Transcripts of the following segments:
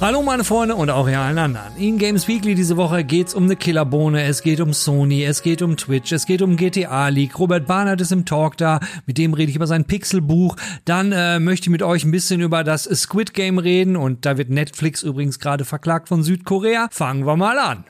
Hallo meine Freunde und auch ihr allen anderen. In Games Weekly diese Woche geht's um eine Killerbohne, es geht um Sony, es geht um Twitch, es geht um GTA League. Robert Barnard ist im Talk da, mit dem rede ich über sein Pixelbuch. Dann äh, möchte ich mit euch ein bisschen über das Squid Game reden und da wird Netflix übrigens gerade verklagt von Südkorea. Fangen wir mal an.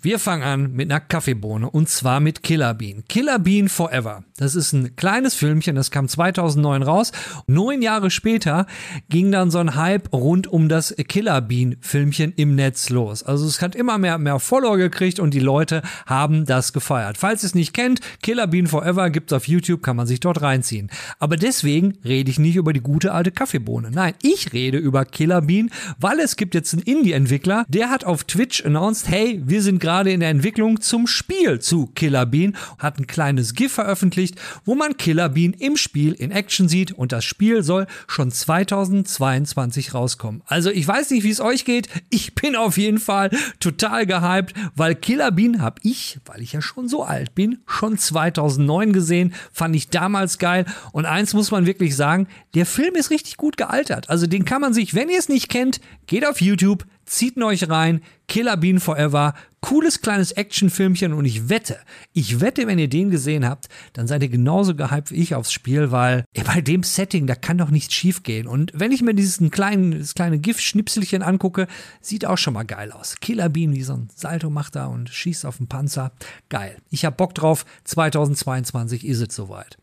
Wir fangen an mit einer Kaffeebohne und zwar mit Killer Bean. Killer Bean Forever. Das ist ein kleines Filmchen, das kam 2009 raus. Neun Jahre später ging dann so ein Hype rund um das Killer Bean Filmchen im Netz los. Also es hat immer mehr, mehr Follower gekriegt und die Leute haben das gefeiert. Falls ihr es nicht kennt, Killer Bean Forever gibt's auf YouTube, kann man sich dort reinziehen. Aber deswegen rede ich nicht über die gute alte Kaffeebohne. Nein, ich rede über Killer Bean, weil es gibt jetzt einen Indie-Entwickler, der hat auf Twitch announced, hey, wir sind gerade in der Entwicklung zum Spiel zu Killer Bean, hat ein kleines GIF veröffentlicht, wo man Killer Bean im Spiel in Action sieht und das Spiel soll schon 2022 rauskommen. Also ich weiß nicht, wie es euch geht, ich bin auf jeden Fall total gehypt, weil Killer Bean habe ich, weil ich ja schon so alt bin, schon 2009 gesehen, fand ich damals geil und eins muss man wirklich sagen, der Film ist richtig gut gealtert. Also den kann man sich, wenn ihr es nicht kennt, geht auf YouTube, zieht ihn euch rein, Killer Bean Forever, cooles kleines Actionfilmchen und ich wette, ich wette, wenn ihr den gesehen habt, dann seid ihr genauso gehypt wie ich aufs Spiel, weil ey, bei dem Setting, da kann doch nichts schief gehen. Und wenn ich mir dieses kleinen, das kleine GIF-Schnipselchen angucke, sieht auch schon mal geil aus. Killer Bean, wie so ein Salto macht da und schießt auf den Panzer. Geil. Ich hab Bock drauf. 2022 ist es soweit.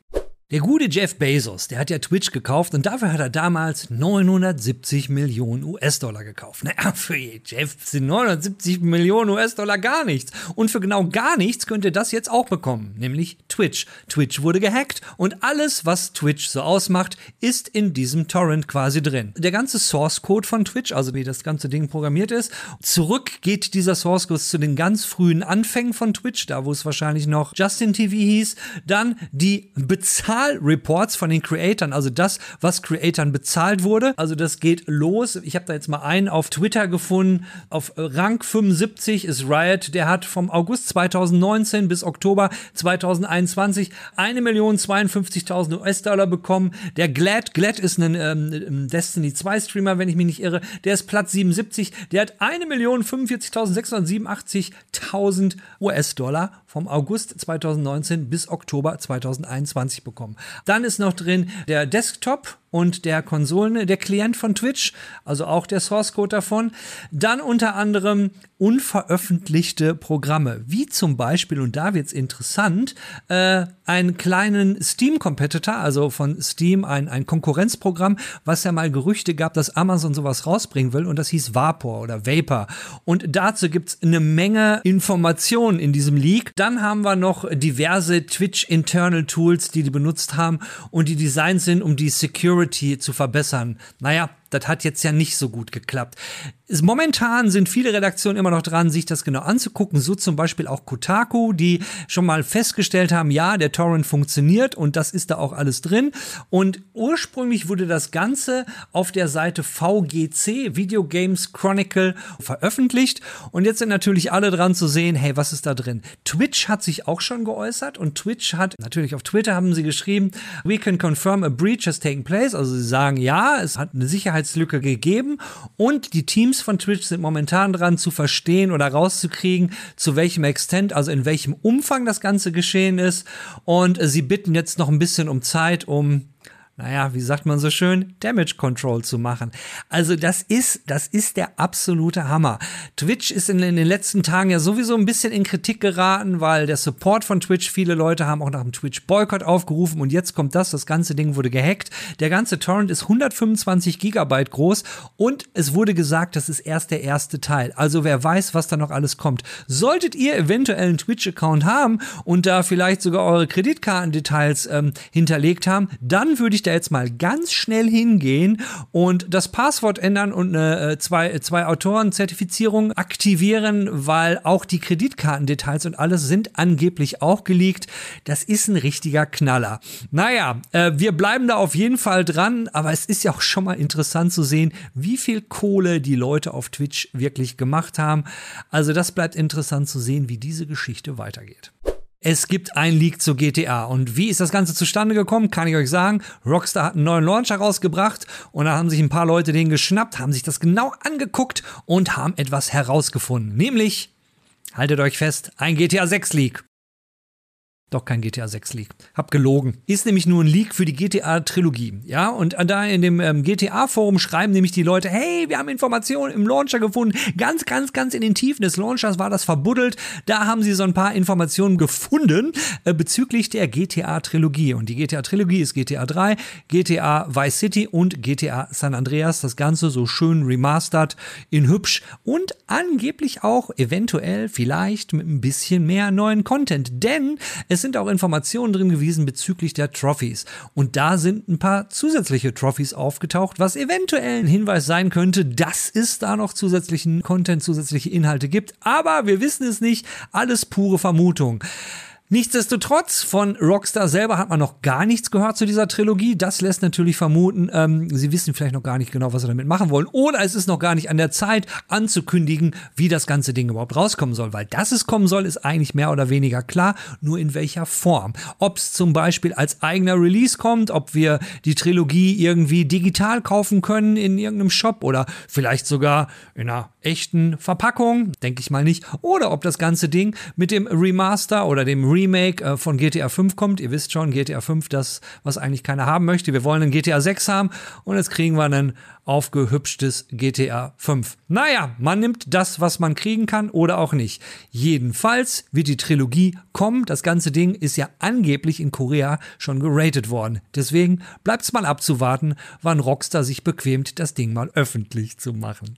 Der gute Jeff Bezos, der hat ja Twitch gekauft und dafür hat er damals 970 Millionen US-Dollar gekauft. Naja, für Jeff sind 970 Millionen US-Dollar gar nichts. Und für genau gar nichts könnt ihr das jetzt auch bekommen, nämlich Twitch. Twitch wurde gehackt und alles, was Twitch so ausmacht, ist in diesem Torrent quasi drin. Der ganze Source Code von Twitch, also wie das ganze Ding programmiert ist, zurück geht dieser Source Code zu den ganz frühen Anfängen von Twitch, da wo es wahrscheinlich noch Justin TV hieß. Dann die Bezahlung Bezahlreports von den Creatoren, also das, was Creatoren bezahlt wurde. Also das geht los. Ich habe da jetzt mal einen auf Twitter gefunden. Auf Rang 75 ist Riot. Der hat vom August 2019 bis Oktober 2021 1.052.000 US-Dollar bekommen. Der Glad, Glad ist ein ähm, Destiny 2 Streamer, wenn ich mich nicht irre. Der ist Platz 77. Der hat 1.045.687.000 US-Dollar vom August 2019 bis Oktober 2021 bekommen. Dann ist noch drin der Desktop und der Konsolen, der Klient von Twitch, also auch der Source Code davon. Dann unter anderem unveröffentlichte Programme, wie zum Beispiel, und da wird's interessant, äh, einen kleinen Steam-Competitor, also von Steam, ein, ein Konkurrenzprogramm, was ja mal Gerüchte gab, dass Amazon sowas rausbringen will, und das hieß Vapor oder Vapor. Und dazu gibt's eine Menge Informationen in diesem Leak. Dann haben wir noch diverse Twitch Internal Tools, die die benutzt haben und die designt sind, um die Security zu verbessern. Naja, das hat jetzt ja nicht so gut geklappt. Momentan sind viele Redaktionen immer noch dran, sich das genau anzugucken. So zum Beispiel auch Kotaku, die schon mal festgestellt haben, ja, der Torrent funktioniert und das ist da auch alles drin. Und ursprünglich wurde das Ganze auf der Seite VGC, Video Games Chronicle, veröffentlicht. Und jetzt sind natürlich alle dran zu sehen, hey, was ist da drin? Twitch hat sich auch schon geäußert und Twitch hat, natürlich auf Twitter haben sie geschrieben, we can confirm a breach has taken place. Also sie sagen, ja, es hat eine Sicherheitslücke gegeben und die Teams Teams von Twitch sind momentan dran zu verstehen oder rauszukriegen, zu welchem Extent, also in welchem Umfang das Ganze geschehen ist. Und sie bitten jetzt noch ein bisschen um Zeit, um naja, wie sagt man so schön, Damage Control zu machen. Also das ist, das ist der absolute Hammer. Twitch ist in, in, den letzten Tagen ja sowieso ein bisschen in Kritik geraten, weil der Support von Twitch, viele Leute haben auch nach dem Twitch-Boykott aufgerufen und jetzt kommt das, das ganze Ding wurde gehackt. Der ganze Torrent ist 125 Gigabyte groß und es wurde gesagt, das ist erst der erste Teil. Also wer weiß, was da noch alles kommt. Solltet ihr eventuell einen Twitch-Account haben und da vielleicht sogar eure Kreditkartendetails ähm, hinterlegt haben, dann würde ich da jetzt mal ganz schnell hingehen und das Passwort ändern und eine äh, zwei, zwei Autoren-Zertifizierung aktivieren, weil auch die Kreditkartendetails und alles sind angeblich auch geleakt. Das ist ein richtiger Knaller. Naja, äh, wir bleiben da auf jeden Fall dran, aber es ist ja auch schon mal interessant zu sehen, wie viel Kohle die Leute auf Twitch wirklich gemacht haben. Also das bleibt interessant zu sehen, wie diese Geschichte weitergeht. Es gibt ein Leak zu GTA. Und wie ist das Ganze zustande gekommen, kann ich euch sagen. Rockstar hat einen neuen Launcher rausgebracht und da haben sich ein paar Leute den geschnappt, haben sich das genau angeguckt und haben etwas herausgefunden. Nämlich, haltet euch fest, ein GTA 6 Leak. Doch kein GTA 6 Leak. Hab gelogen. Ist nämlich nur ein Leak für die GTA-Trilogie. Ja, und da in dem ähm, GTA-Forum schreiben nämlich die Leute, hey, wir haben Informationen im Launcher gefunden. Ganz, ganz, ganz in den Tiefen des Launchers war das verbuddelt. Da haben sie so ein paar Informationen gefunden äh, bezüglich der GTA-Trilogie. Und die GTA-Trilogie ist GTA 3, GTA Vice City und GTA San Andreas. Das Ganze so schön remastered in hübsch und angeblich auch eventuell vielleicht mit ein bisschen mehr neuen Content. Denn es sind auch Informationen drin gewesen bezüglich der Trophies. Und da sind ein paar zusätzliche Trophies aufgetaucht, was eventuell ein Hinweis sein könnte, dass es da noch zusätzlichen Content, zusätzliche Inhalte gibt. Aber wir wissen es nicht. Alles pure Vermutung. Nichtsdestotrotz, von Rockstar selber hat man noch gar nichts gehört zu dieser Trilogie. Das lässt natürlich vermuten, ähm, sie wissen vielleicht noch gar nicht genau, was sie damit machen wollen. Oder es ist noch gar nicht an der Zeit anzukündigen, wie das ganze Ding überhaupt rauskommen soll. Weil dass es kommen soll, ist eigentlich mehr oder weniger klar. Nur in welcher Form. Ob es zum Beispiel als eigener Release kommt, ob wir die Trilogie irgendwie digital kaufen können in irgendeinem Shop oder vielleicht sogar in einer echten Verpackung, denke ich mal nicht. Oder ob das ganze Ding mit dem Remaster oder dem Remake äh, von GTA 5 kommt. Ihr wisst schon, GTA 5, das, was eigentlich keiner haben möchte. Wir wollen einen GTA 6 haben und jetzt kriegen wir ein aufgehübschtes GTA 5. Naja, man nimmt das, was man kriegen kann oder auch nicht. Jedenfalls wird die Trilogie kommen. Das ganze Ding ist ja angeblich in Korea schon geratet worden. Deswegen bleibt's mal abzuwarten, wann Rockstar sich bequemt, das Ding mal öffentlich zu machen.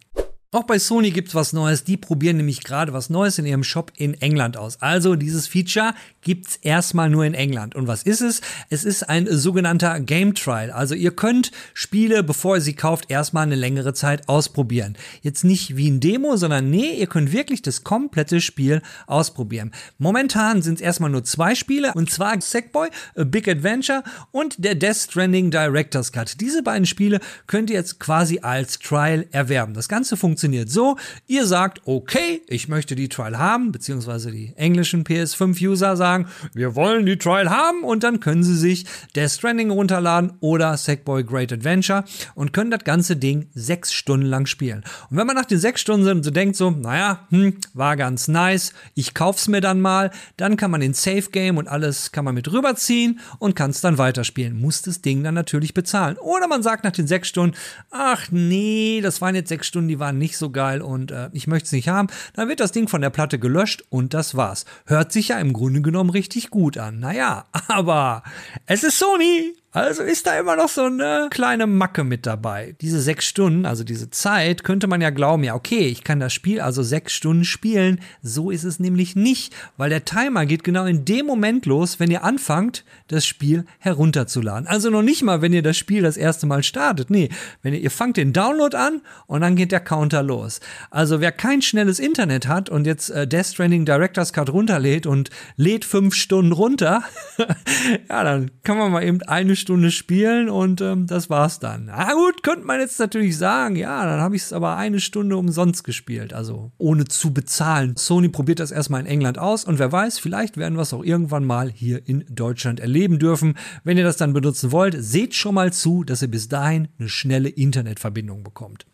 Auch bei Sony gibt's was Neues. Die probieren nämlich gerade was Neues in ihrem Shop in England aus. Also dieses Feature gibt's erstmal nur in England. Und was ist es? Es ist ein sogenannter Game Trial. Also ihr könnt Spiele, bevor ihr sie kauft, erstmal eine längere Zeit ausprobieren. Jetzt nicht wie ein Demo, sondern nee, ihr könnt wirklich das komplette Spiel ausprobieren. Momentan sind es erstmal nur zwei Spiele, und zwar Sackboy, A Big Adventure und der Death Stranding Director's Cut. Diese beiden Spiele könnt ihr jetzt quasi als Trial erwerben. Das Ganze funktioniert funktioniert so, ihr sagt, okay, ich möchte die Trial haben, beziehungsweise die englischen PS5-User sagen, wir wollen die Trial haben und dann können sie sich Death Stranding runterladen oder Sackboy Great Adventure und können das ganze Ding sechs Stunden lang spielen. Und wenn man nach den sechs Stunden so denkt, so, naja, hm, war ganz nice, ich kauf's mir dann mal, dann kann man den Safe Game und alles kann man mit rüberziehen und kann es dann weiterspielen. Muss das Ding dann natürlich bezahlen. Oder man sagt nach den sechs Stunden, ach nee, das waren jetzt sechs Stunden, die waren nicht nicht so geil und äh, ich möchte es nicht haben, dann wird das Ding von der Platte gelöscht und das war's. Hört sich ja im Grunde genommen richtig gut an. Naja, aber es ist Sony. Also ist da immer noch so eine kleine Macke mit dabei. Diese sechs Stunden, also diese Zeit, könnte man ja glauben, ja, okay, ich kann das Spiel also sechs Stunden spielen. So ist es nämlich nicht, weil der Timer geht genau in dem Moment los, wenn ihr anfangt, das Spiel herunterzuladen. Also noch nicht mal, wenn ihr das Spiel das erste Mal startet. Nee, wenn ihr, ihr fangt den Download an und dann geht der Counter los. Also wer kein schnelles Internet hat und jetzt äh, Death Stranding Director's Cut runterlädt und lädt fünf Stunden runter, ja, dann kann man mal eben eine Stunde spielen und ähm, das war's dann. Na gut, könnte man jetzt natürlich sagen, ja, dann habe ich es aber eine Stunde umsonst gespielt, also ohne zu bezahlen. Sony probiert das erstmal in England aus und wer weiß, vielleicht werden wir es auch irgendwann mal hier in Deutschland erleben dürfen. Wenn ihr das dann benutzen wollt, seht schon mal zu, dass ihr bis dahin eine schnelle Internetverbindung bekommt.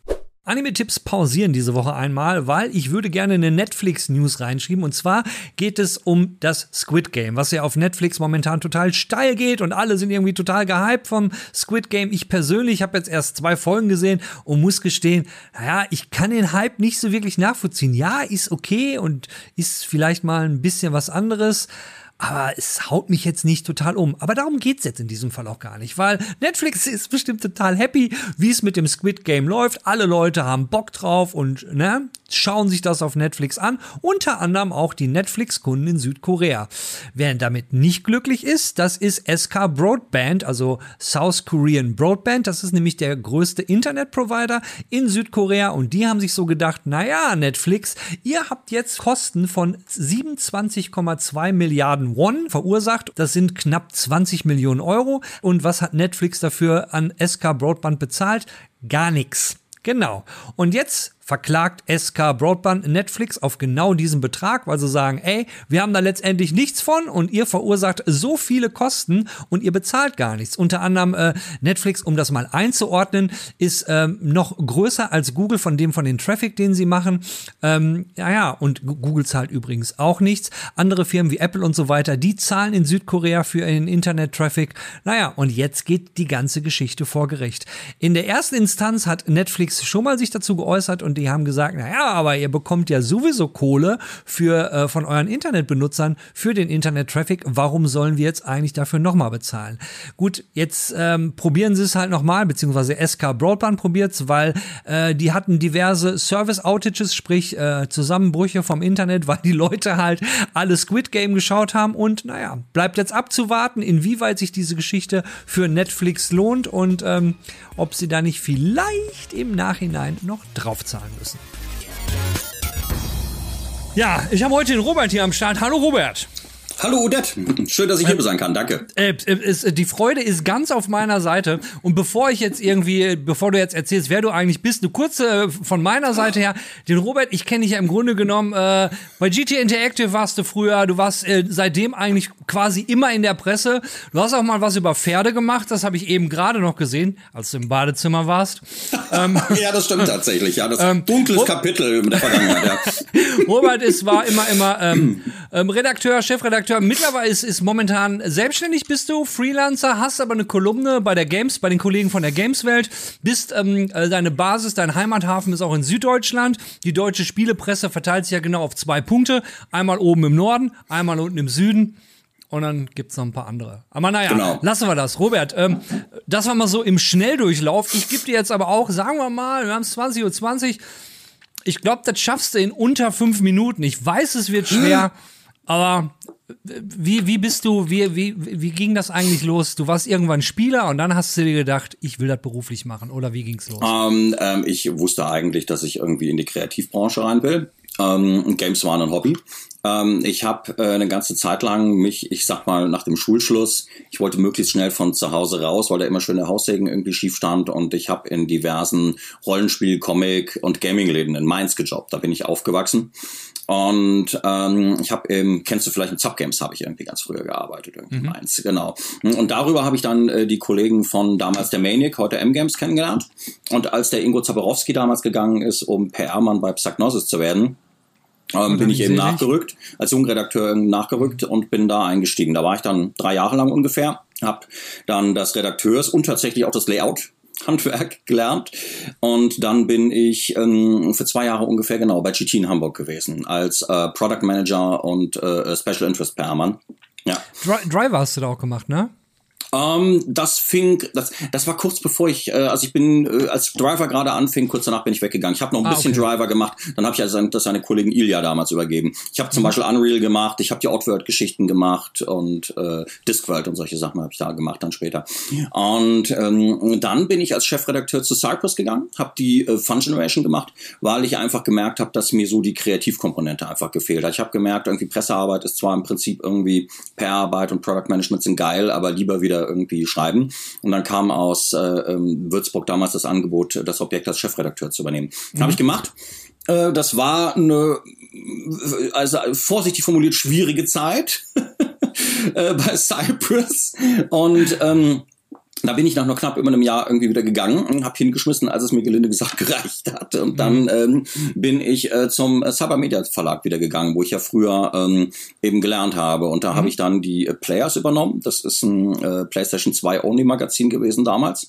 Anime-Tipps pausieren diese Woche einmal, weil ich würde gerne eine Netflix-News reinschieben. Und zwar geht es um das Squid Game, was ja auf Netflix momentan total steil geht und alle sind irgendwie total gehypt vom Squid Game. Ich persönlich habe jetzt erst zwei Folgen gesehen und muss gestehen, naja, ich kann den Hype nicht so wirklich nachvollziehen. Ja, ist okay und ist vielleicht mal ein bisschen was anderes. Aber es haut mich jetzt nicht total um. Aber darum geht's jetzt in diesem Fall auch gar nicht, weil Netflix ist bestimmt total happy, wie es mit dem Squid Game läuft. Alle Leute haben Bock drauf und ne, schauen sich das auf Netflix an. Unter anderem auch die Netflix-Kunden in Südkorea. Wer damit nicht glücklich ist, das ist SK Broadband, also South Korean Broadband. Das ist nämlich der größte Internetprovider in Südkorea und die haben sich so gedacht, naja, Netflix, ihr habt jetzt Kosten von 27,2 Milliarden Won verursacht. Das sind knapp 20 Millionen Euro. Und was hat Netflix dafür an SK Broadband bezahlt? Gar nichts. Genau. Und jetzt verklagt SK Broadband Netflix auf genau diesen Betrag, weil sie sagen, ey, wir haben da letztendlich nichts von und ihr verursacht so viele Kosten und ihr bezahlt gar nichts. Unter anderem äh, Netflix, um das mal einzuordnen, ist ähm, noch größer als Google von dem von den Traffic, den sie machen. Ähm, ja, ja, und Google zahlt übrigens auch nichts. Andere Firmen wie Apple und so weiter, die zahlen in Südkorea für ihren Internet-Traffic. Naja, und jetzt geht die ganze Geschichte vor Gericht. In der ersten Instanz hat Netflix schon mal sich dazu geäußert und und die haben gesagt, naja, aber ihr bekommt ja sowieso Kohle für, äh, von euren Internetbenutzern für den Internet-Traffic. Warum sollen wir jetzt eigentlich dafür nochmal bezahlen? Gut, jetzt ähm, probieren sie es halt nochmal, beziehungsweise SK Broadband probiert es, weil äh, die hatten diverse Service-Outages, sprich äh, Zusammenbrüche vom Internet, weil die Leute halt alle Squid Game geschaut haben und naja, bleibt jetzt abzuwarten, inwieweit sich diese Geschichte für Netflix lohnt und ähm, ob sie da nicht vielleicht im Nachhinein noch draufzahlen müssen. Ja, ich habe heute den Robert hier am Start. Hallo Robert. Hallo Odette, schön, dass ich hier sein kann, danke. Äh, äh, die Freude ist ganz auf meiner Seite. Und bevor ich jetzt irgendwie, bevor du jetzt erzählst, wer du eigentlich bist, eine kurze von meiner Seite her, den Robert, ich kenne dich ja im Grunde genommen, äh, bei GT Interactive warst du früher, du warst äh, seitdem eigentlich quasi immer in der Presse. Du hast auch mal was über Pferde gemacht, das habe ich eben gerade noch gesehen, als du im Badezimmer warst. ähm, ja, das stimmt tatsächlich, ja, das ähm, dunkles Ro Kapitel der Vergangenheit, ja. Robert ist, war immer, immer ähm, ähm Redakteur, Chefredakteur Chefredakteur. Mittlerweile ist, ist momentan selbstständig bist du, Freelancer, hast aber eine Kolumne bei der Games, bei den Kollegen von der Gameswelt, bist ähm, äh, deine Basis, dein Heimathafen ist auch in Süddeutschland. Die deutsche Spielepresse verteilt sich ja genau auf zwei Punkte. Einmal oben im Norden, einmal unten im Süden. Und dann gibt's noch ein paar andere. Aber naja, genau. lassen wir das. Robert, ähm, das war mal so im Schnelldurchlauf. Ich gebe dir jetzt aber auch, sagen wir mal, wir haben es 20.20 Uhr. 20. Ich glaube, das schaffst du in unter fünf Minuten. Ich weiß, es wird schwer, aber wie, wie bist du, wie, wie, wie ging das eigentlich los? Du warst irgendwann Spieler und dann hast du dir gedacht, ich will das beruflich machen oder wie ging's los? Ähm, ähm, ich wusste eigentlich, dass ich irgendwie in die Kreativbranche rein will. Ähm, Games waren ein Hobby. Ähm, ich habe äh, eine ganze Zeit lang mich, ich sag mal, nach dem Schulschluss, ich wollte möglichst schnell von zu Hause raus, weil da immer schön der Haussegen irgendwie schief stand und ich habe in diversen Rollenspiel, Comic und Gaming-Läden in Mainz gejobbt. Da bin ich aufgewachsen und ähm, ich habe eben, kennst du vielleicht in Subgames, habe ich irgendwie ganz früher gearbeitet, irgendwie mhm. eins, genau. Und darüber habe ich dann äh, die Kollegen von damals der Maniac, heute M-Games kennengelernt. Und als der Ingo Zaborowski damals gegangen ist, um PR-Mann bei Psygnosis zu werden, ähm, bin ich eben nachgerückt, als Jungredakteur nachgerückt und bin da eingestiegen. Da war ich dann drei Jahre lang ungefähr, habe dann das Redakteurs und tatsächlich auch das Layout Handwerk gelernt und dann bin ich ähm, für zwei Jahre ungefähr genau bei GT in Hamburg gewesen als äh, Product Manager und äh, Special Interest Pairmann. Ja. Driver hast du da auch gemacht, ne? Ähm, das fing, das, das war kurz bevor ich, äh, also ich bin, äh, als Driver gerade anfing, kurz danach bin ich weggegangen. Ich habe noch ein ah, bisschen okay. Driver gemacht, dann habe ich also das seine Kollegen Ilya damals übergeben. Ich habe zum mhm. Beispiel Unreal gemacht, ich habe die Outward-Geschichten gemacht und äh, Discworld und solche Sachen habe ich da gemacht dann später. Und ähm, dann bin ich als Chefredakteur zu Cypress gegangen, habe die äh, Fun Generation gemacht, weil ich einfach gemerkt habe, dass mir so die Kreativkomponente einfach gefehlt hat. Ich habe gemerkt, irgendwie Pressearbeit ist zwar im Prinzip irgendwie PR-Arbeit und Product Management sind geil, aber lieber wieder irgendwie schreiben. Und dann kam aus äh, ähm, Würzburg damals das Angebot, das Objekt als Chefredakteur zu übernehmen. Mhm. Habe ich gemacht. Äh, das war eine, also vorsichtig formuliert, schwierige Zeit äh, bei Cypress. Und ähm, Da bin ich nach noch knapp über einem Jahr irgendwie wieder gegangen, habe hingeschmissen, als es mir gelinde gesagt gereicht hat. Und dann mhm. ähm, bin ich äh, zum Cybermedia Verlag wieder gegangen, wo ich ja früher ähm, eben gelernt habe. Und da mhm. habe ich dann die äh, Players übernommen. Das ist ein äh, PlayStation 2 Only Magazin gewesen damals.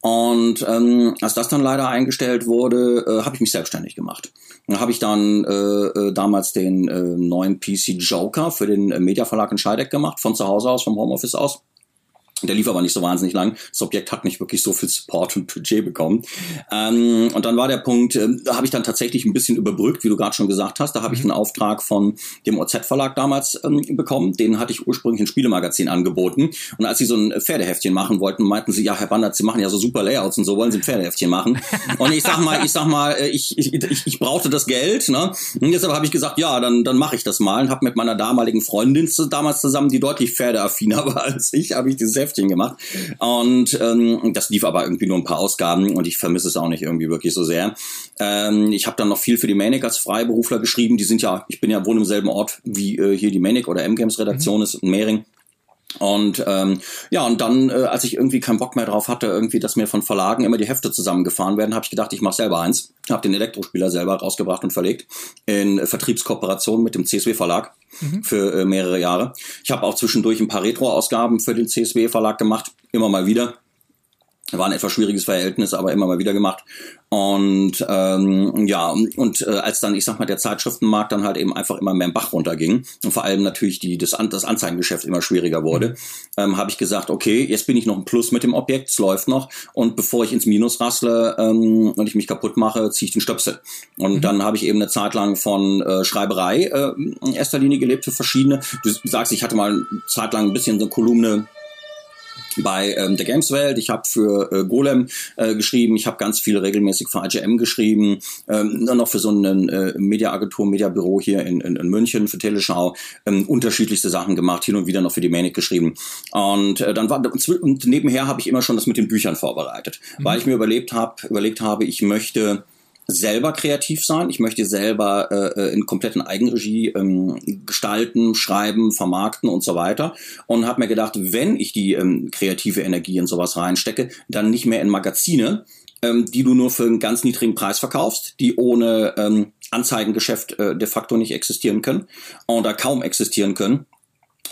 Und ähm, als das dann leider eingestellt wurde, äh, habe ich mich selbstständig gemacht. Da habe ich dann äh, äh, damals den äh, neuen PC Joker für den äh, Media Verlag in Scheideck gemacht, von zu Hause aus, vom Homeoffice aus. Der lief aber nicht so wahnsinnig lang. Das Objekt hat nicht wirklich so viel Support und Budget bekommen. Ähm, und dann war der Punkt, äh, da habe ich dann tatsächlich ein bisschen überbrückt, wie du gerade schon gesagt hast. Da habe ich mhm. einen Auftrag von dem OZ-Verlag damals ähm, bekommen. Den hatte ich ursprünglich ein Spielemagazin angeboten. Und als sie so ein Pferdeheftchen machen wollten, meinten sie, ja, Herr Bandert, Sie machen ja so super Layouts und so, wollen Sie ein Pferdeheftchen machen? und ich sag mal, ich sag mal, äh, ich, ich, ich, ich brauchte das Geld. Ne? Und deshalb habe ich gesagt, ja, dann, dann mache ich das mal. Und habe mit meiner damaligen Freundin damals zusammen, die deutlich pferdeaffiner war als ich, habe ich dieses Heftchen gemacht. Und ähm, das lief aber irgendwie nur ein paar Ausgaben und ich vermisse es auch nicht irgendwie wirklich so sehr. Ähm, ich habe dann noch viel für die Manic als Freiberufler geschrieben. Die sind ja, ich bin ja wohl im selben Ort wie äh, hier die Manic oder M-Games Redaktion mhm. ist in Mehring. Und ähm, ja, und dann, äh, als ich irgendwie keinen Bock mehr drauf hatte, irgendwie, dass mir von Verlagen immer die Hefte zusammengefahren werden, habe ich gedacht, ich mache selber eins. Habe den Elektrospieler selber rausgebracht und verlegt in Vertriebskooperation mit dem CSW Verlag mhm. für äh, mehrere Jahre. Ich habe auch zwischendurch ein paar Retro-Ausgaben für den CSW Verlag gemacht, immer mal wieder. War ein etwas schwieriges Verhältnis, aber immer mal wieder gemacht. Und ähm, ja, und äh, als dann, ich sag mal, der Zeitschriftenmarkt dann halt eben einfach immer mehr im Bach runterging und vor allem natürlich die, das, das Anzeigengeschäft immer schwieriger wurde, mhm. ähm, habe ich gesagt, okay, jetzt bin ich noch ein Plus mit dem Objekt, es läuft noch. Und bevor ich ins Minus rassle ähm, und ich mich kaputt mache, ziehe ich den Stöpsel. Und mhm. dann habe ich eben eine Zeit lang von äh, Schreiberei äh, in erster Linie gelebt für verschiedene. Du sagst, ich hatte mal eine Zeit lang ein bisschen so eine Kolumne bei ähm, der Games Welt, ich habe für äh, Golem äh, geschrieben, ich habe ganz viel regelmäßig für IGM geschrieben, ähm, dann noch für so einen äh, Mediaagentur, Mediabüro hier in, in, in München, für Teleschau, ähm, unterschiedlichste Sachen gemacht, hin und wieder noch für die Manic geschrieben. Und äh, dann war und nebenher habe ich immer schon das mit den Büchern vorbereitet, mhm. weil ich mir überlebt habe, überlegt habe, ich möchte selber kreativ sein. Ich möchte selber äh, äh, in kompletten Eigenregie ähm, gestalten, schreiben, vermarkten und so weiter. Und habe mir gedacht, wenn ich die ähm, kreative Energie in sowas reinstecke, dann nicht mehr in Magazine, ähm, die du nur für einen ganz niedrigen Preis verkaufst, die ohne ähm, Anzeigengeschäft äh, de facto nicht existieren können oder kaum existieren können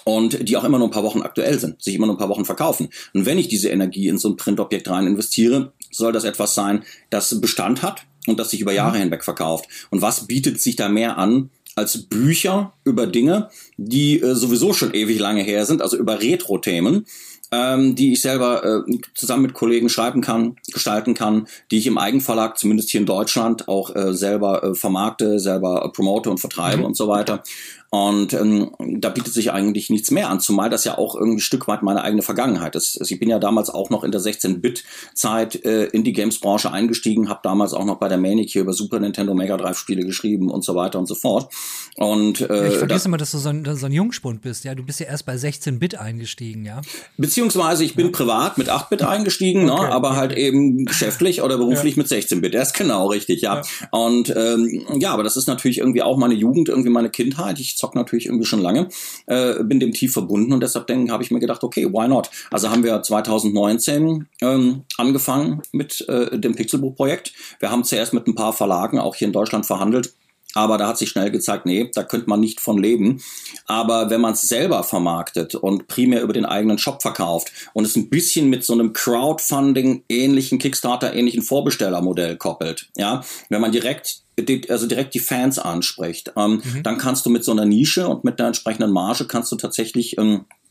und die auch immer nur ein paar Wochen aktuell sind, sich immer nur ein paar Wochen verkaufen. Und wenn ich diese Energie in so ein Printobjekt rein investiere, soll das etwas sein, das Bestand hat, und das sich über Jahre mhm. hinweg verkauft. Und was bietet sich da mehr an als Bücher über Dinge, die äh, sowieso schon ewig lange her sind, also über Retro-Themen, ähm, die ich selber äh, zusammen mit Kollegen schreiben kann, gestalten kann, die ich im Eigenverlag, zumindest hier in Deutschland, auch äh, selber äh, vermarkte, selber äh, promote und vertreibe mhm. und so weiter. Und ähm, da bietet sich eigentlich nichts mehr an, zumal das ja auch irgendwie ein Stück weit meine eigene Vergangenheit ist. Also ich bin ja damals auch noch in der 16-Bit-Zeit äh, in die Games-Branche eingestiegen, habe damals auch noch bei der Manic hier über Super Nintendo Mega Drive-Spiele geschrieben und so weiter und so fort. Und äh, ja, ich vergesse da, immer, dass du so ein, so ein Jungspund bist. Ja, du bist ja erst bei 16-Bit eingestiegen, ja. Beziehungsweise ich bin ja. privat mit 8-Bit eingestiegen, ne, okay, ne, aber okay. halt eben geschäftlich oder beruflich ja. mit 16-Bit. Das ist genau richtig, ja. Und ähm, ja, aber das ist natürlich irgendwie auch meine Jugend, irgendwie meine Kindheit. Ich zock natürlich irgendwie schon lange, äh, bin dem tief verbunden und deshalb habe ich mir gedacht, okay, why not? Also haben wir 2019 ähm, angefangen mit äh, dem Pixelbuch-Projekt. Wir haben zuerst mit ein paar Verlagen auch hier in Deutschland verhandelt, aber da hat sich schnell gezeigt, nee, da könnte man nicht von leben. Aber wenn man es selber vermarktet und primär über den eigenen Shop verkauft und es ein bisschen mit so einem Crowdfunding-ähnlichen, Kickstarter-ähnlichen Vorbestellermodell koppelt, ja, wenn man direkt also direkt die Fans anspricht, ähm, mhm. dann kannst du mit so einer Nische und mit der entsprechenden Marge kannst du tatsächlich ähm, äh,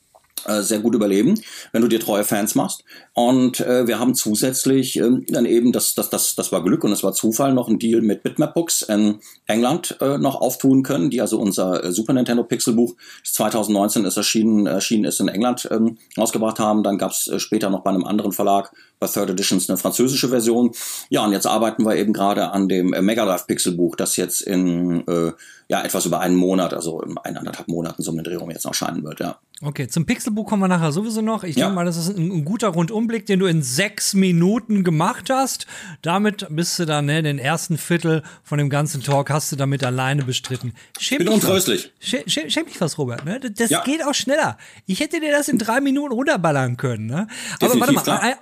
sehr gut überleben, wenn du dir treue Fans machst. Und äh, wir haben zusätzlich äh, dann eben, das, das, das, das war Glück und es war Zufall, noch einen Deal mit Bitmap Books in England äh, noch auftun können, die also unser äh, Super Nintendo Pixelbuch, das 2019 ist erschienen, erschienen ist in England ähm, ausgebracht haben. Dann gab es äh, später noch bei einem anderen Verlag, bei Third Editions, eine französische Version. Ja, und jetzt arbeiten wir eben gerade an dem äh, Mega Drive Pixelbuch, das jetzt in äh, ja etwas über einen Monat, also in eineinhalb Monaten so eine Drehung jetzt erscheinen wird, ja. Okay, zum Pixelbuch kommen wir nachher sowieso noch. Ich ja. denke mal, das ist ein, ein, guter Rundumblick, den du in sechs Minuten gemacht hast. Damit bist du dann, ne, den ersten Viertel von dem ganzen Talk hast du damit alleine bestritten. Schäm Bin untröstlich. Schäm, schäm, schäm dich was, Robert. Ne? Das ja. geht auch schneller. Ich hätte dir das in drei Minuten runterballern können. Ne? Aber warte mal, ein,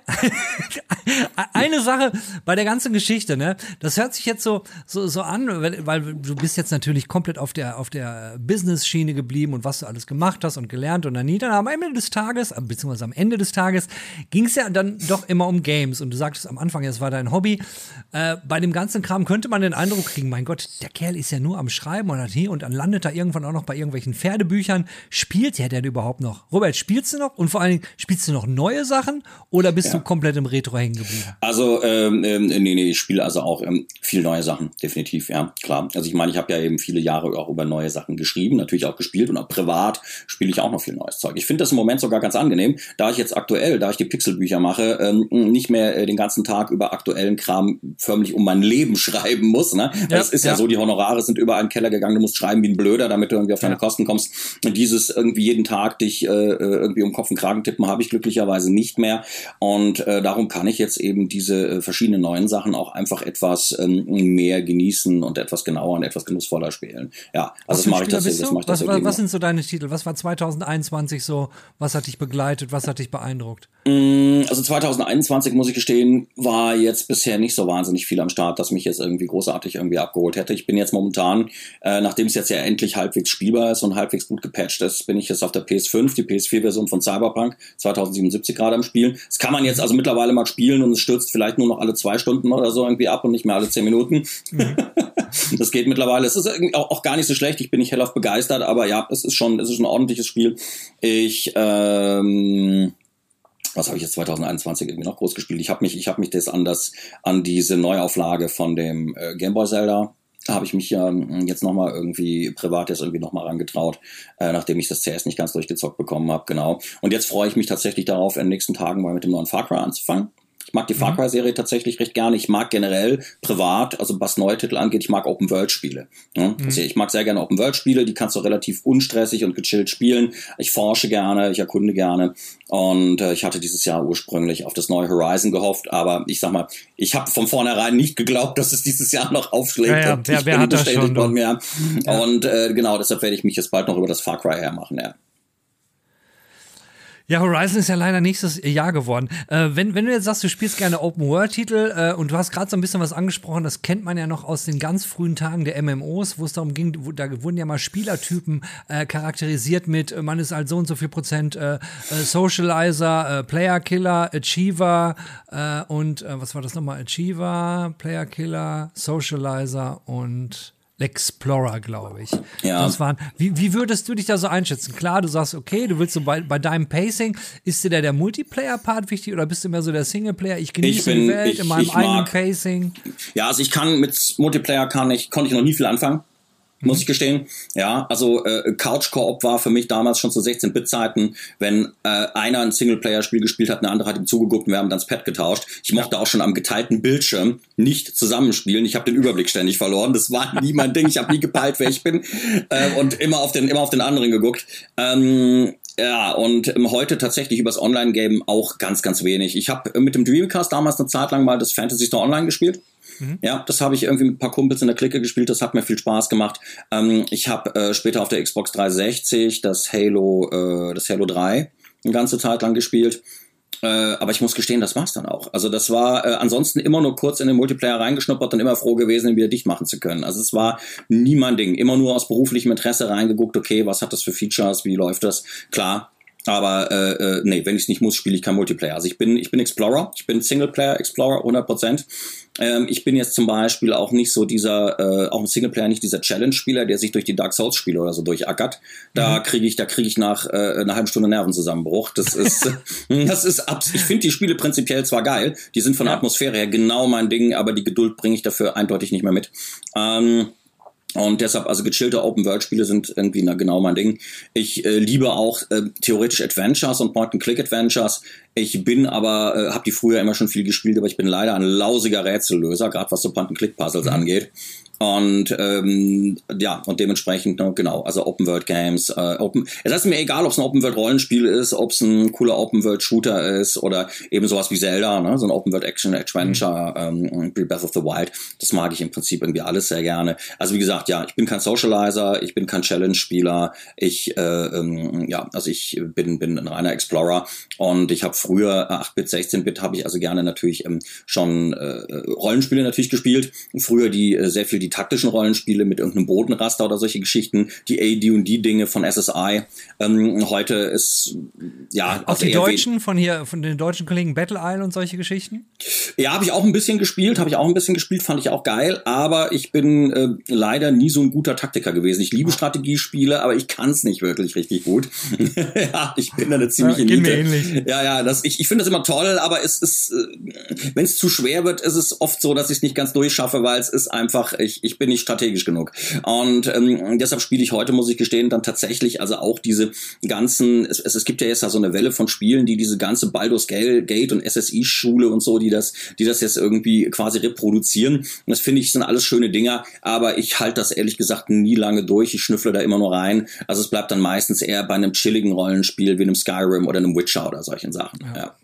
eine Sache bei der ganzen Geschichte, ne? Das hört sich jetzt so, so, so an, weil, weil du bist jetzt natürlich komplett auf der, auf der Business-Schiene geblieben und was du alles gemacht hast und gelernt und dann nieder. Am Ende des Tages, beziehungsweise am Ende des Tages, ging es ja dann doch immer um Games. Und du sagtest am Anfang, es war dein Hobby. Äh, bei dem ganzen Kram könnte man den Eindruck kriegen, mein Gott, der Kerl ist ja nur am Schreiben und hier und dann landet er irgendwann auch noch bei irgendwelchen Pferdebüchern. Spielt der denn überhaupt noch? Robert, spielst du noch? Und vor allen Dingen, spielst du noch neue Sachen oder bist ja. du komplett im Retro hängen geblieben? Also, ähm, ähm, nee, nee, ich spiele also auch ähm, viel neue Sachen, definitiv, ja, klar. Also ich meine, ich habe ja eben viele Jahre auch über neue Sachen geschrieben, natürlich auch gespielt und auch privat spiele ich auch noch viel neues Zeug. Ich finde das im Moment sogar ganz angenehm, da ich jetzt aktuell, da ich die Pixelbücher mache, ähm, nicht mehr äh, den ganzen Tag über aktuellen Kram förmlich um mein Leben schreiben muss. Ne? Ja, das ist ja. ja. so, die Honorare sind überall in den Keller gegangen, du musst schreiben wie ein Blöder, damit du irgendwie auf deine ja. Kosten kommst. Und dieses irgendwie jeden Tag dich äh, äh, irgendwie um Kopf und Kragen tippen, habe ich glücklicherweise nicht mehr. Und äh, darum kann ich jetzt eben diese äh, verschiedenen neuen Sachen auch einfach etwas ähm, mehr genießen und etwas genauer und etwas genussvoller spielen. Ja, also das mache ich das, das, ich was, was sind so deine Titel? Was war 2021 so, was hat dich begleitet, was hat dich beeindruckt? Mm, also 2021, muss ich gestehen, war jetzt bisher nicht so wahnsinnig viel am Start, dass mich jetzt irgendwie großartig irgendwie abgeholt hätte. Ich bin jetzt momentan, äh, nachdem es jetzt ja endlich halbwegs spielbar ist und halbwegs gut gepatcht ist, bin ich jetzt auf der PS5, die PS4-Version von Cyberpunk 2077 gerade am Spielen. Das kann man jetzt also mittlerweile mal spielen und es stürzt vielleicht nur noch alle zwei Stunden oder so irgendwie ab und nicht mehr alle zehn Minuten. Mhm. das geht mittlerweile. Es ist auch, auch gar nicht so schlecht. Ich bin nicht hellauf begeistert, aber ja, es ist schon, es ist ein ordentliches Spiel. Ich ähm, was habe ich jetzt 2021 irgendwie noch groß gespielt? Ich habe mich, ich habe mich das an an diese Neuauflage von dem äh, Gameboy Zelda habe ich mich ja ähm, jetzt nochmal irgendwie privat jetzt irgendwie nochmal rangetraut, äh, nachdem ich das CS nicht ganz durchgezockt bekommen habe, genau. Und jetzt freue ich mich tatsächlich darauf, in den nächsten Tagen mal mit dem neuen Far Cry anzufangen. Ich mag die Far mhm. Cry-Serie tatsächlich recht gerne. Ich mag generell privat, also was neue Titel angeht, ich mag Open-World-Spiele. Ja? Mhm. Also ich mag sehr gerne Open-World-Spiele, die kannst du relativ unstressig und gechillt spielen. Ich forsche gerne, ich erkunde gerne. Und äh, ich hatte dieses Jahr ursprünglich auf das neue Horizon gehofft, aber ich sag mal, ich habe von vornherein nicht geglaubt, dass es dieses Jahr noch aufschlägt. Ja, ja, und wer, ich wer bin hat das schon mir. Ja. Und äh, genau, deshalb werde ich mich jetzt bald noch über das Far Cry hermachen, ja. Ja, Horizon ist ja leider nächstes Jahr geworden. Äh, wenn, wenn du jetzt sagst, du spielst gerne Open-World-Titel äh, und du hast gerade so ein bisschen was angesprochen, das kennt man ja noch aus den ganz frühen Tagen der MMOs, wo es darum ging, wo, da wurden ja mal Spielertypen äh, charakterisiert mit, äh, man ist halt so und so viel Prozent äh, äh, Socializer, Player-Killer, Achiever und was war das nochmal? Achiever, Player-Killer, Socializer und Explorer, glaube ich. Ja. Das waren, wie, wie würdest du dich da so einschätzen? Klar, du sagst, okay, du willst so bei, bei deinem Pacing, ist dir da der Multiplayer-Part wichtig oder bist du mehr so der Singleplayer? Ich genieße ich bin, die Welt ich, in meinem eigenen Pacing. Ja, also ich kann mit Multiplayer kann ich, konnte ich noch nie viel anfangen muss ich gestehen. Ja, also äh, Couch Koop war für mich damals schon zu 16-Bit-Zeiten, wenn äh, einer ein Singleplayer-Spiel gespielt hat, eine andere hat ihm zugeguckt und wir haben dann das Pad getauscht. Ich mochte auch schon am geteilten Bildschirm nicht zusammenspielen. Ich habe den Überblick ständig verloren. Das war nie mein Ding. Ich habe nie gepeilt, wer ich bin äh, und immer auf den immer auf den anderen geguckt. Ähm, ja, und ähm, heute tatsächlich übers Online-Game auch ganz, ganz wenig. Ich habe mit dem Dreamcast damals eine Zeit lang mal das Fantasy Store Online gespielt. Mhm. Ja, das habe ich irgendwie mit ein paar Kumpels in der Clique gespielt, das hat mir viel Spaß gemacht. Ähm, ich habe äh, später auf der Xbox 360 das Halo, äh, das Halo 3 eine ganze Zeit lang gespielt. Äh, aber ich muss gestehen, das war's dann auch. Also das war äh, ansonsten immer nur kurz in den Multiplayer reingeschnuppert und immer froh gewesen, ihn wieder dicht machen zu können. Also es war nie mein Ding. Immer nur aus beruflichem Interesse reingeguckt, okay, was hat das für Features, wie läuft das? Klar, aber äh, äh, nee, wenn ich es nicht muss, spiele ich kein Multiplayer. Also ich bin, ich bin Explorer, ich bin Singleplayer Explorer 100%. Ähm, ich bin jetzt zum Beispiel auch nicht so dieser, äh, auch ein Singleplayer, nicht dieser Challenge-Spieler, der sich durch die Dark Souls-Spiele oder so durchackert. Da mhm. kriege ich, da kriege ich nach äh, einer halben Stunde Nervenzusammenbruch. Das ist, das ist abs Ich finde die Spiele prinzipiell zwar geil, die sind von der Atmosphäre her genau mein Ding, aber die Geduld bringe ich dafür eindeutig nicht mehr mit. Ähm, und deshalb, also gechillte Open-World-Spiele sind irgendwie na, genau mein Ding. Ich äh, liebe auch äh, theoretisch Adventures und Point-and-Click-Adventures. Ich bin aber, äh, habe die früher immer schon viel gespielt, aber ich bin leider ein lausiger Rätsellöser, gerade was so Point-and-Click-Puzzles mhm. angeht. Und ähm, ja, und dementsprechend, ne, genau, also Open World Games, äh, Open, es ist mir egal, ob es ein Open World Rollenspiel ist, ob es ein cooler Open World Shooter ist oder eben sowas wie Zelda, ne, so ein Open World Action Adventure, mhm. ähm, Breath of the Wild. Das mag ich im Prinzip irgendwie alles sehr gerne. Also wie gesagt, ja, ich bin kein Socializer, ich bin kein Challenge-Spieler, ich, äh, ähm, ja, also ich bin bin ein reiner Explorer und ich habe früher 8-Bit, 16-Bit habe ich also gerne natürlich ähm, schon äh, Rollenspiele natürlich gespielt. Früher die äh, sehr viel die taktischen Rollenspiele mit irgendeinem Bodenraster oder solche Geschichten, die AD&D Dinge von SSI. Ähm, heute ist ja auch die deutschen von hier von den deutschen Kollegen Battle Isle und solche Geschichten. Ja, habe ich auch ein bisschen gespielt, habe ich auch ein bisschen gespielt, fand ich auch geil. Aber ich bin äh, leider nie so ein guter Taktiker gewesen. Ich liebe Strategiespiele, aber ich kann es nicht wirklich richtig gut. ja, ich bin da eine ziemliche ja, Niete. Ähnlich. Ja, ja, das, ich, ich finde das immer toll, aber es ist, äh, wenn es zu schwer wird, ist es oft so, dass ich es nicht ganz durchschaffe, weil es ist einfach, ich, ich bin nicht strategisch genug. Und ähm, deshalb spiele ich heute, muss ich gestehen, dann tatsächlich also auch diese ganzen, es, es, es gibt ja jetzt da so eine Welle von Spielen, die diese ganze Baldur's Gate und SSI-Schule und so, die das, die das jetzt irgendwie quasi reproduzieren. Und das finde ich sind alles schöne Dinger, aber ich halte das ehrlich gesagt nie lange durch. Ich schnüffle da immer nur rein. Also es bleibt dann meistens eher bei einem chilligen Rollenspiel wie einem Skyrim oder einem Witcher oder solchen Sachen. ja. ja.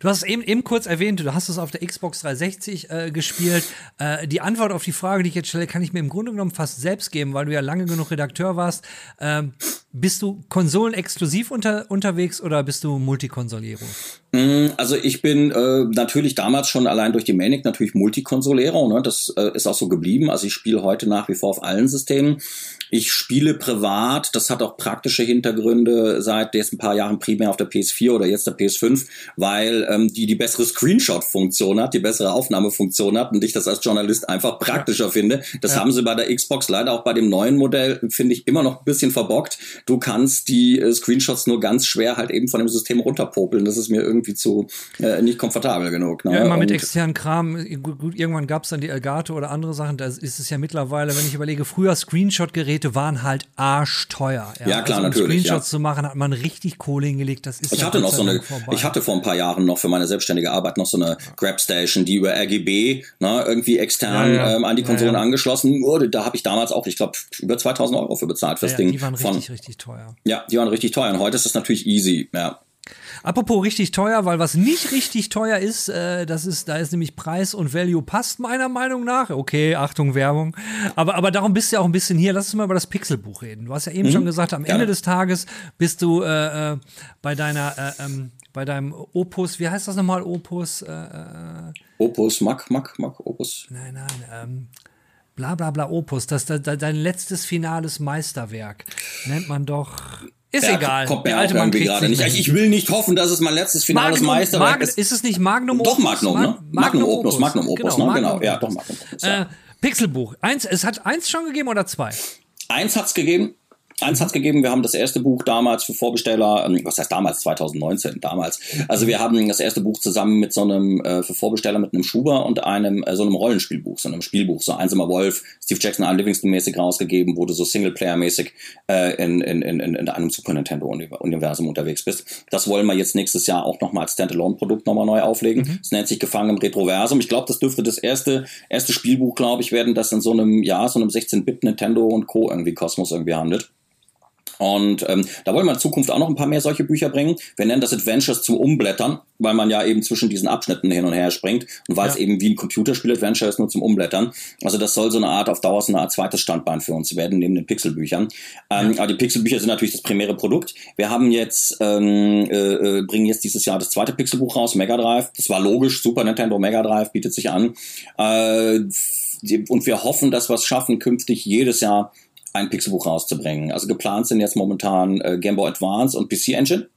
Du hast es eben, eben kurz erwähnt, du hast es auf der Xbox 360 äh, gespielt. Äh, die Antwort auf die Frage, die ich jetzt stelle, kann ich mir im Grunde genommen fast selbst geben, weil du ja lange genug Redakteur warst. Ähm, bist du konsolenexklusiv unter, unterwegs oder bist du Multikonsolero? Mm, also ich bin äh, natürlich damals schon allein durch die Manic natürlich Multikonsolero. Ne? Das äh, ist auch so geblieben. Also ich spiele heute nach wie vor auf allen Systemen. Ich spiele privat, das hat auch praktische Hintergründe seit jetzt ein paar Jahren primär auf der PS4 oder jetzt der PS5, weil ähm, die die bessere Screenshot-Funktion hat, die bessere Aufnahmefunktion hat und ich das als Journalist einfach praktischer ja. finde. Das ja. haben sie bei der Xbox leider auch bei dem neuen Modell, finde ich, immer noch ein bisschen verbockt. Du kannst die äh, Screenshots nur ganz schwer halt eben von dem System runterpopeln. Das ist mir irgendwie zu äh, nicht komfortabel genug. Ne? Ja, immer mit externen Kram. Gut, gut irgendwann gab es dann die Elgato oder andere Sachen. Da ist es ja mittlerweile, wenn ich überlege, früher Screenshot-Geräte Geräte waren halt arschteuer. Ja, ja klar, also, um natürlich. Screenshots ja. zu machen, hat man richtig Kohle hingelegt. Das ist ich ja hatte noch so eine, ich hatte vor ein paar Jahren noch für meine selbstständige Arbeit noch so eine Grabstation, die über RGB ne, irgendwie extern ja, ähm, an die Konsolen angeschlossen wurde. Da habe ich damals auch, ich glaube, über 2000 Euro für bezahlt fürs Ding. Die waren richtig, richtig teuer. Ja, die waren richtig teuer. Und heute ist das natürlich easy. Ja. Apropos richtig teuer, weil was nicht richtig teuer ist, äh, das ist, da ist nämlich Preis und Value passt meiner Meinung nach. Okay, Achtung, Werbung. Aber, aber darum bist du ja auch ein bisschen hier. Lass uns mal über das Pixelbuch reden. Du hast ja eben mhm. schon gesagt, am Ende des Tages bist du äh, äh, bei deiner, äh, ähm, bei deinem Opus, wie heißt das nochmal, Opus? Äh, äh, Opus, Mac, Mac, Mac, Opus. Nein, nein, ähm, bla bla bla Opus, das, das, dein letztes finales Meisterwerk nennt man doch. Ist ja, egal. Kommt mir der alte Mann gerade nicht. Ich, ich will nicht hoffen, dass es mein letztes finales Magnum, Meisterwerk ist. Ist es nicht Magnum Opus? Doch Magnum, ne? Magnum, Opus, Magnum Opus, genau, ne? Magnum genau. Ja, doch Magnum Opus. Ja. Äh, Pixelbuch. Eins, es hat eins schon gegeben oder zwei? Eins hat's gegeben. Eins hat's gegeben, wir haben das erste Buch damals für Vorbesteller, ähm, was heißt damals, 2019, damals. Also wir haben das erste Buch zusammen mit so einem, äh, für Vorbesteller mit einem Schuber und einem, äh, so einem Rollenspielbuch, so einem Spielbuch, so Einsamer Wolf, Steve Jackson, Al Livingston-mäßig rausgegeben, wo du so Singleplayer-mäßig äh, in, in, in, in einem Super Nintendo-Universum unterwegs bist. Das wollen wir jetzt nächstes Jahr auch nochmal als Standalone-Produkt nochmal neu auflegen. Mhm. Das nennt sich Gefangen im Retroversum. Ich glaube, das dürfte das erste, erste Spielbuch, glaube ich, werden, das in so einem, ja, so einem 16-Bit Nintendo und Co. irgendwie Kosmos irgendwie handelt. Und ähm, da wollen wir in Zukunft auch noch ein paar mehr solche Bücher bringen. Wir nennen das Adventures zum Umblättern, weil man ja eben zwischen diesen Abschnitten hin und her springt und weil ja. es eben wie ein Computerspiel-Adventure ist, nur zum Umblättern. Also das soll so eine Art auf Dauer so eine Art zweites Standbein für uns werden, neben den Pixelbüchern. Ähm, ja. Aber die Pixelbücher sind natürlich das primäre Produkt. Wir haben jetzt, ähm, äh, äh, bringen jetzt dieses Jahr das zweite Pixelbuch raus, Mega Drive. Das war logisch, Super Nintendo Mega Drive bietet sich an. Äh, und wir hoffen, dass wir es schaffen, künftig jedes Jahr ein Pixelbuch rauszubringen. Also geplant sind jetzt momentan äh, Game Boy Advance und PC Engine.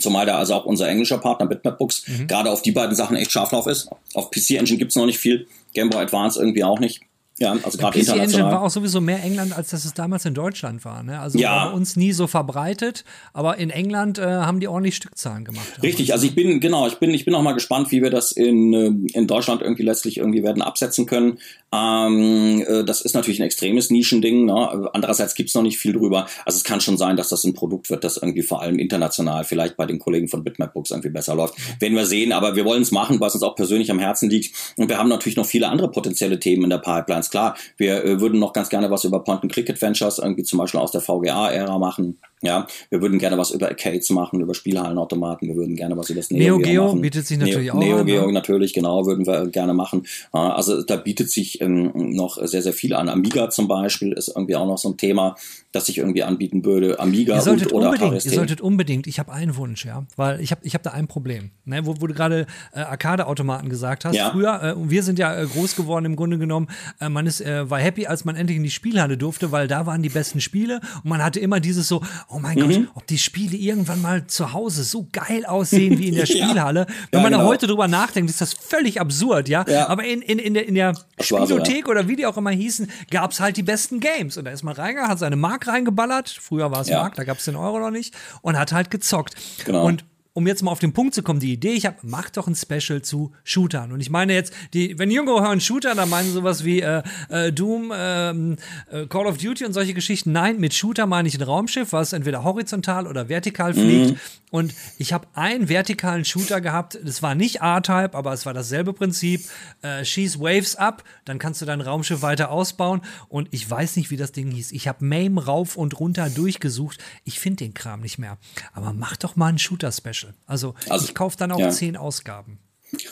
Zumal da also auch unser englischer Partner Bitmap Books mhm. gerade auf die beiden Sachen echt scharf drauf ist. Auf PC Engine gibt's noch nicht viel, Game Boy Advance irgendwie auch nicht. Ja, also gerade international. Engine war auch sowieso mehr England, als dass es damals in Deutschland war. Ne? Also ja. bei uns nie so verbreitet, aber in England äh, haben die ordentlich Stückzahlen gemacht. Richtig, also ich bin, genau, ich bin, ich bin auch mal gespannt, wie wir das in, äh, in Deutschland irgendwie letztlich irgendwie werden absetzen können. Ähm, äh, das ist natürlich ein extremes Nischending. Ne? Andererseits gibt's noch nicht viel drüber. Also es kann schon sein, dass das ein Produkt wird, das irgendwie vor allem international vielleicht bei den Kollegen von Bitmap Books irgendwie besser läuft. Werden wir sehen, aber wir wollen es machen, weil es uns auch persönlich am Herzen liegt. Und wir haben natürlich noch viele andere potenzielle Themen in der Pipeline ganz klar. Wir äh, würden noch ganz gerne was über Point-and-Click-Adventures irgendwie zum Beispiel aus der VGA-Ära machen. Ja, wir würden gerne was über Arcades machen, über Spielhallenautomaten. Wir würden gerne was über das Neo, Neo Geo machen. bietet sich natürlich Neo, auch Neo an. Neo Geo ne? natürlich, genau, würden wir gerne machen. Also da bietet sich ähm, noch sehr, sehr viel an. Amiga zum Beispiel ist irgendwie auch noch so ein Thema, das sich irgendwie anbieten würde. Amiga ihr solltet und, oder unbedingt, Ihr solltet unbedingt, ich habe einen Wunsch, ja, weil ich habe ich hab da ein Problem. Ne, wo, wo du gerade äh, Arcade-Automaten gesagt hast. Ja. Früher, äh, wir sind ja äh, groß geworden im Grunde genommen, äh, man ist, äh, war happy, als man endlich in die Spielhalle durfte, weil da waren die besten Spiele und man hatte immer dieses so, oh mein mhm. Gott, ob die Spiele irgendwann mal zu Hause so geil aussehen wie in der Spielhalle. ja. Wenn ja, man genau. da heute drüber nachdenkt, ist das völlig absurd, ja. ja. Aber in, in, in der, in der Spielothek so, oder wie die auch immer hießen, gab es halt die besten Games. Und da ist man reingegangen, hat seine Mark reingeballert. Früher war es Mark, da gab es den Euro noch nicht. Und hat halt gezockt. Genau. Und um jetzt mal auf den Punkt zu kommen, die Idee, ich habe, mach doch ein Special zu Shootern. Und ich meine jetzt, die, wenn Junge hören Shooter, dann meinen sie sowas wie äh, äh, Doom, ähm, äh, Call of Duty und solche Geschichten. Nein, mit Shooter meine ich ein Raumschiff, was entweder horizontal oder vertikal fliegt. Mhm. Und ich habe einen vertikalen Shooter gehabt. Das war nicht R-Type, aber es war dasselbe Prinzip. Äh, schieß Waves ab, dann kannst du dein Raumschiff weiter ausbauen. Und ich weiß nicht, wie das Ding hieß. Ich habe MAME rauf und runter durchgesucht. Ich finde den Kram nicht mehr. Aber mach doch mal ein Shooter-Special. Also, also, ich kaufe dann auch ja. zehn Ausgaben.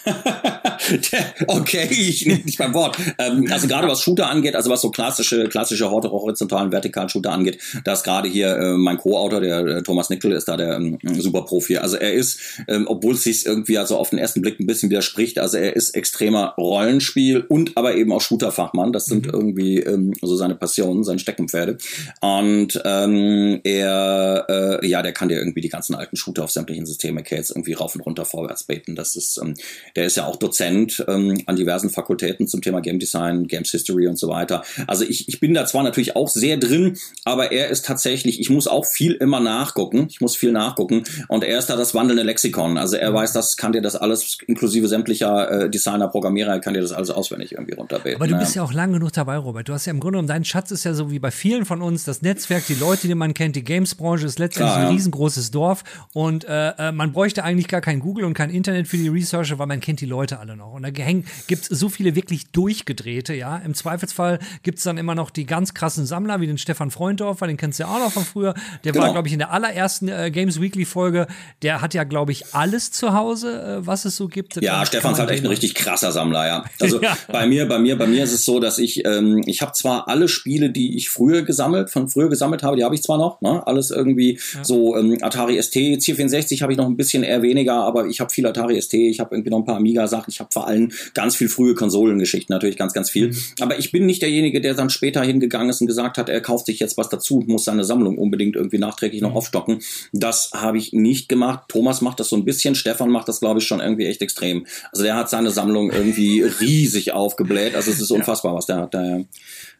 okay, ich nehme nicht beim Wort. Ähm, also gerade was Shooter angeht, also was so klassische, klassische horizontalen, vertikalen Shooter angeht, da ist gerade hier äh, mein Co-Autor, der äh, Thomas Nickel, ist da der ähm, Superprofi. Also er ist, ähm, obwohl es sich irgendwie also auf den ersten Blick ein bisschen widerspricht, also er ist extremer Rollenspiel und aber eben auch Shooter-Fachmann. Das sind mhm. irgendwie ähm, so seine Passionen, seine Steckenpferde. Und ähm, er, äh, ja, der kann dir irgendwie die ganzen alten Shooter auf sämtlichen Systeme Cades irgendwie rauf und runter vorwärts beten. Das ist ähm, der ist ja auch Dozent ähm, an diversen Fakultäten zum Thema Game Design, Games History und so weiter. Also ich, ich bin da zwar natürlich auch sehr drin, aber er ist tatsächlich, ich muss auch viel immer nachgucken. Ich muss viel nachgucken. Und er ist da das wandelnde Lexikon. Also er weiß, das kann dir das alles, inklusive sämtlicher äh, Designer, Programmierer, kann dir das alles auswendig irgendwie runterbeten. Aber du bist ja auch lang genug dabei, Robert. Du hast ja im Grunde genommen, dein Schatz ist ja so wie bei vielen von uns, das Netzwerk, die Leute, die man kennt, die Games-Branche ist letztendlich Klar, ja. ein riesengroßes Dorf. Und äh, äh, man bräuchte eigentlich gar kein Google und kein Internet für die Researcher, weil man kennt die Leute alle noch. Und da gibt es so viele wirklich durchgedrehte, ja. Im Zweifelsfall gibt es dann immer noch die ganz krassen Sammler, wie den Stefan Freundorfer, den kennst du ja auch noch von früher. Der genau. war, glaube ich, in der allerersten äh, Games Weekly Folge. Der hat ja, glaube ich, alles zu Hause, äh, was es so gibt. Ja, Stefan ist halt echt ein richtig krasser Sammler, ja. Also ja. bei mir, bei mir, bei mir ist es so, dass ich, ähm, ich habe zwar alle Spiele, die ich früher gesammelt, von früher gesammelt habe, die habe ich zwar noch, ne? Alles irgendwie ja. so ähm, Atari ST, C64 habe ich noch ein bisschen eher weniger, aber ich habe viel Atari ST, ich habe irgendwie noch ein paar Amiga-Sachen. Ich habe vor allem ganz viel frühe Konsolengeschichten, natürlich ganz, ganz viel. Mhm. Aber ich bin nicht derjenige, der dann später hingegangen ist und gesagt hat, er kauft sich jetzt was dazu, muss seine Sammlung unbedingt irgendwie nachträglich noch mhm. aufstocken. Das habe ich nicht gemacht. Thomas macht das so ein bisschen, Stefan macht das, glaube ich, schon irgendwie echt extrem. Also der hat seine Sammlung irgendwie riesig aufgebläht. Also es ist unfassbar, was der hat.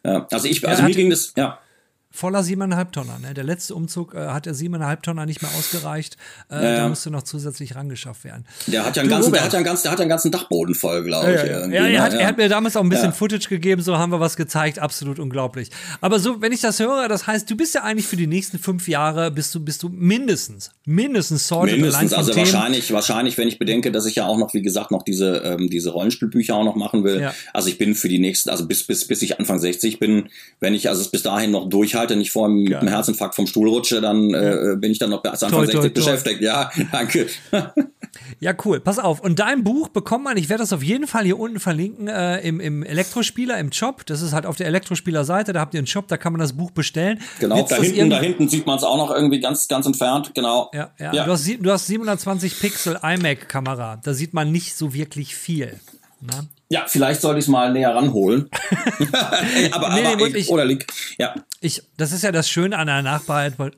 Also ich, also mir ging das, ja voller siebeneinhalb Tonner. Ne? Der letzte Umzug äh, hat der siebeneinhalb Tonner nicht mehr ausgereicht. Äh, ja. Da musste noch zusätzlich rangeschafft werden. Der hat ja einen, ganzen, der hat ja einen, ganzen, der hat einen ganzen Dachboden voll, glaube ich. Ja, ja. er, ne? hat, er hat mir damals auch ein bisschen Footage gegeben, so haben wir was gezeigt. Absolut unglaublich. Aber so, wenn ich das höre, das heißt, du bist ja eigentlich für die nächsten fünf Jahre, bist du, bist du mindestens, mindestens sorted. Mindestens, also Themen. wahrscheinlich, wahrscheinlich, wenn ich bedenke, dass ich ja auch noch, wie gesagt, noch diese, ähm, diese Rollenspielbücher auch noch machen will. Also ich bin für die nächsten, also bis, bis, bis ich Anfang 60 bin, wenn ich also es bis dahin noch durchhalte, nicht vor einem einem Herzinfarkt vom Stuhl rutsche, dann äh, bin ich dann noch bis Anfang toi, 60 toi, beschäftigt. Ja, danke. ja, cool. Pass auf. Und dein Buch bekommt man, ich werde das auf jeden Fall hier unten verlinken, äh, im, im Elektrospieler, im Shop. Das ist halt auf der Elektrospieler-Seite, da habt ihr einen Shop, da kann man das Buch bestellen. Genau, da hinten, da hinten sieht man es auch noch irgendwie ganz, ganz entfernt, genau. Ja, ja. ja. Du, hast, du hast 720 Pixel iMac-Kamera, da sieht man nicht so wirklich viel. Ne? Ja, vielleicht sollte ich es mal näher ranholen. aber nee, aber nee, ich, oder lieg. Ja. Ich, das ist ja das Schöne an der Nachbearbeitung.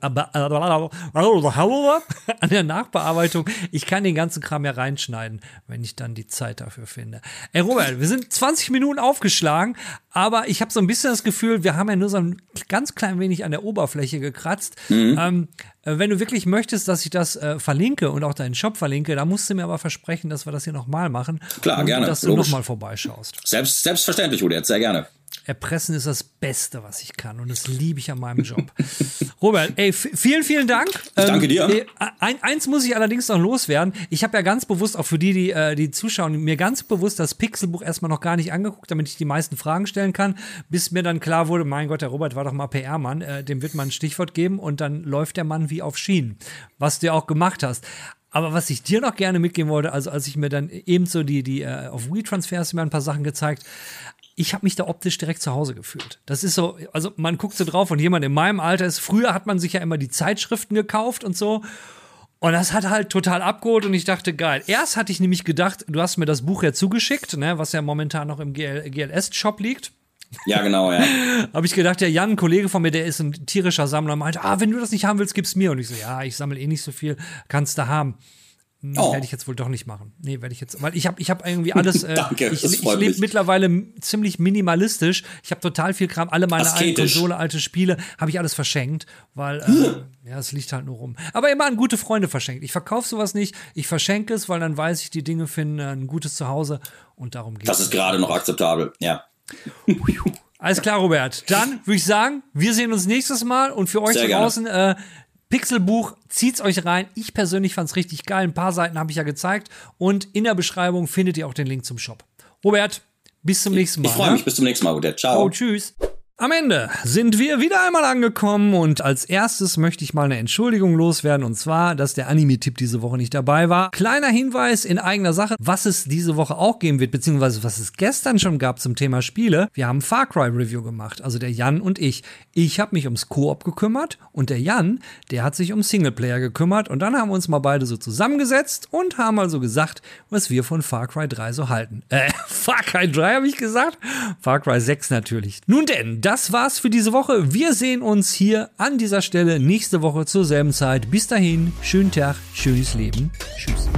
An der Nachbearbeitung. Ich kann den ganzen Kram ja reinschneiden, wenn ich dann die Zeit dafür finde. Ey, Robert, wir sind 20 Minuten aufgeschlagen, aber ich habe so ein bisschen das Gefühl, wir haben ja nur so ein ganz klein wenig an der Oberfläche gekratzt. Mhm. Ähm, äh, wenn du wirklich möchtest, dass ich das äh, verlinke und auch deinen Shop verlinke, da musst du mir aber versprechen, dass wir das hier nochmal machen. Klar, und gerne. Dass du nochmal vorbeischaust. Selbst, selbstverständlich, jetzt sehr gerne. Erpressen ist das Beste, was ich kann. Und das liebe ich an meinem Job. Robert, ey, vielen, vielen Dank. Ich danke dir. Ähm, ein, eins muss ich allerdings noch loswerden. Ich habe ja ganz bewusst, auch für die, die, äh, die zuschauen, mir ganz bewusst das Pixelbuch erstmal noch gar nicht angeguckt, damit ich die meisten Fragen stellen kann, bis mir dann klar wurde, mein Gott, der Robert war doch mal PR-Mann, äh, dem wird man ein Stichwort geben und dann läuft der Mann wie auf Schienen, was du ja auch gemacht hast. Aber was ich dir noch gerne mitgeben wollte, also als ich mir dann eben so die, die uh, auf WeTransfers mir ein paar Sachen gezeigt, ich habe mich da optisch direkt zu Hause gefühlt. Das ist so, also man guckt so drauf und jemand in meinem Alter ist, früher hat man sich ja immer die Zeitschriften gekauft und so. Und das hat halt total abgeholt und ich dachte, geil. Erst hatte ich nämlich gedacht, du hast mir das Buch ja zugeschickt, ne, was ja momentan noch im GL GLS-Shop liegt. Ja, genau, ja. Habe ich gedacht, der Jan, ein Kollege von mir, der ist ein tierischer Sammler, meinte, ah, wenn du das nicht haben willst, gib's mir. Und ich so, ja, ich sammle eh nicht so viel, kannst du haben. Oh. Werde ich jetzt wohl doch nicht machen. Nee, werde ich jetzt, weil ich habe ich hab irgendwie alles, äh, Danke, ich, ich lebe mittlerweile ziemlich minimalistisch. Ich habe total viel Kram, alle meine alten Konsole, alte Spiele, habe ich alles verschenkt, weil äh, ja, es liegt halt nur rum. Aber immer an gute Freunde verschenkt. Ich verkaufe sowas nicht, ich verschenke es, weil dann weiß ich, die Dinge finden ein gutes Zuhause und darum geht es. Das ist gerade noch akzeptabel, ja. Alles klar, Robert. Dann würde ich sagen, wir sehen uns nächstes Mal und für euch Sehr draußen, äh, Pixelbuch, zieht's euch rein. Ich persönlich fand's richtig geil. Ein paar Seiten habe ich ja gezeigt. Und in der Beschreibung findet ihr auch den Link zum Shop. Robert, bis zum nächsten Mal. Ich freue ne? mich. Bis zum nächsten Mal, Robert. Ciao. Oh, tschüss. Am Ende sind wir wieder einmal angekommen und als erstes möchte ich mal eine Entschuldigung loswerden und zwar, dass der Anime-Tipp diese Woche nicht dabei war. Kleiner Hinweis in eigener Sache, was es diese Woche auch geben wird, beziehungsweise was es gestern schon gab zum Thema Spiele. Wir haben Far Cry Review gemacht, also der Jan und ich. Ich habe mich ums Koop gekümmert und der Jan, der hat sich um Singleplayer gekümmert und dann haben wir uns mal beide so zusammengesetzt und haben also gesagt, was wir von Far Cry 3 so halten. Äh, Far Cry 3 habe ich gesagt? Far Cry 6 natürlich. Nun denn, das war's für diese Woche. Wir sehen uns hier an dieser Stelle nächste Woche zur selben Zeit. Bis dahin, schönen Tag, schönes Leben. Tschüss.